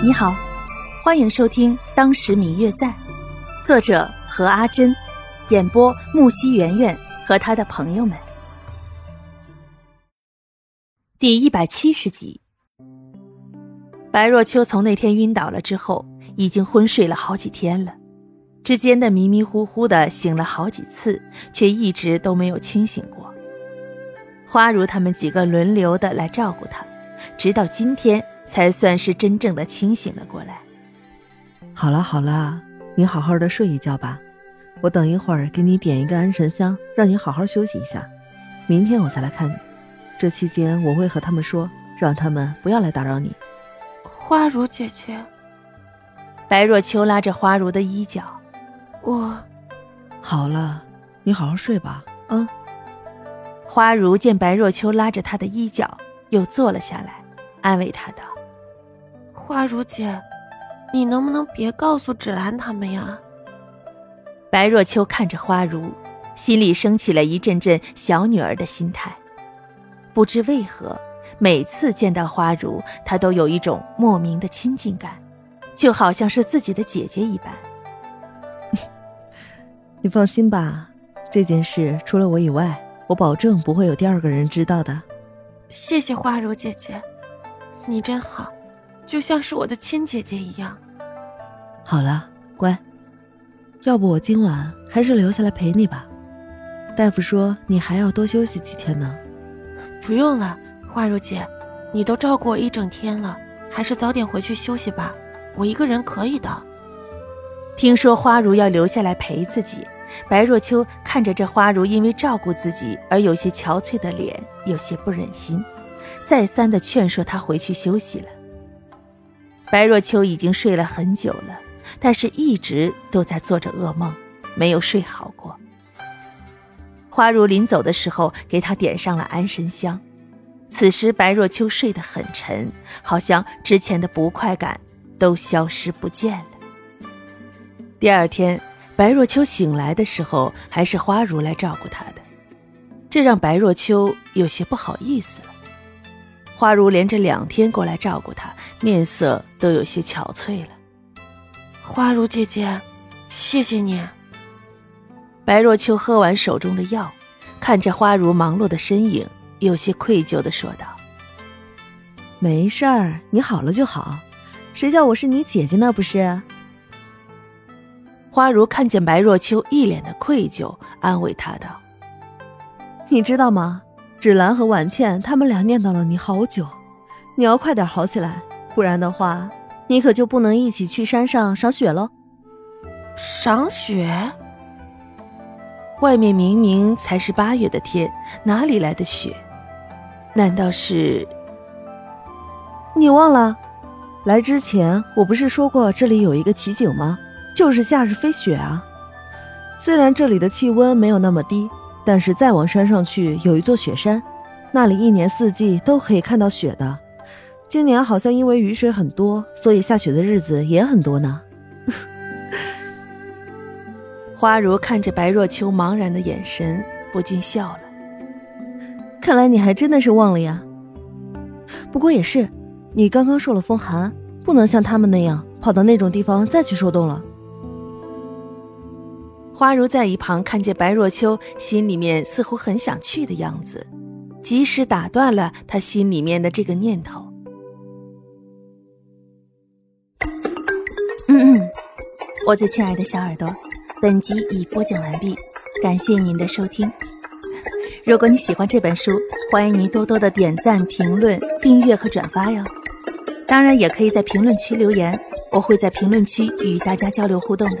你好，欢迎收听《当时明月在》，作者何阿珍，演播木西圆圆和他的朋友们。第一百七十集，白若秋从那天晕倒了之后，已经昏睡了好几天了，之间的迷迷糊糊的醒了好几次，却一直都没有清醒过。花如他们几个轮流的来照顾他，直到今天。才算是真正的清醒了过来。好了好了，你好好的睡一觉吧，我等一会儿给你点一个安神香，让你好好休息一下。明天我再来看你，这期间我会和他们说，让他们不要来打扰你。花如姐姐，白若秋拉着花如的衣角，我好了，你好好睡吧。啊。花如见白若秋拉着她的衣角，又坐了下来，安慰她道。花如姐，你能不能别告诉芷兰他们呀？白若秋看着花如，心里升起了一阵阵小女儿的心态。不知为何，每次见到花如，她都有一种莫名的亲近感，就好像是自己的姐姐一般。你放心吧，这件事除了我以外，我保证不会有第二个人知道的。谢谢花如姐姐，你真好。就像是我的亲姐姐一样。好了，乖，要不我今晚还是留下来陪你吧。大夫说你还要多休息几天呢。不用了，花如姐，你都照顾我一整天了，还是早点回去休息吧。我一个人可以的。听说花如要留下来陪自己，白若秋看着这花如因为照顾自己而有些憔悴的脸，有些不忍心，再三的劝说她回去休息了。白若秋已经睡了很久了，但是一直都在做着噩梦，没有睡好过。花如临走的时候，给他点上了安神香。此时白若秋睡得很沉，好像之前的不快感都消失不见了。第二天，白若秋醒来的时候，还是花如来照顾她的，这让白若秋有些不好意思了。花如连着两天过来照顾他，面色都有些憔悴了。花如姐姐，谢谢你。白若秋喝完手中的药，看着花如忙碌的身影，有些愧疚的说道：“没事儿，你好了就好。谁叫我是你姐姐呢？不是？”花如看见白若秋一脸的愧疚，安慰她道：“你知道吗？”芷兰和婉倩他们俩念叨了你好久，你要快点好起来，不然的话，你可就不能一起去山上赏雪喽。赏雪？外面明明才是八月的天，哪里来的雪？难道是？你忘了？来之前我不是说过这里有一个奇景吗？就是夏日飞雪啊。虽然这里的气温没有那么低。但是再往山上去有一座雪山，那里一年四季都可以看到雪的。今年好像因为雨水很多，所以下雪的日子也很多呢。花如看着白若秋茫然的眼神，不禁笑了。看来你还真的是忘了呀。不过也是，你刚刚受了风寒，不能像他们那样跑到那种地方再去受冻了。花如在一旁看见白若秋心里面似乎很想去的样子，及时打断了他心里面的这个念头。嗯嗯，我最亲爱的小耳朵，本集已播讲完毕，感谢您的收听。如果你喜欢这本书，欢迎您多多的点赞、评论、订阅和转发哟。当然，也可以在评论区留言，我会在评论区与大家交流互动的。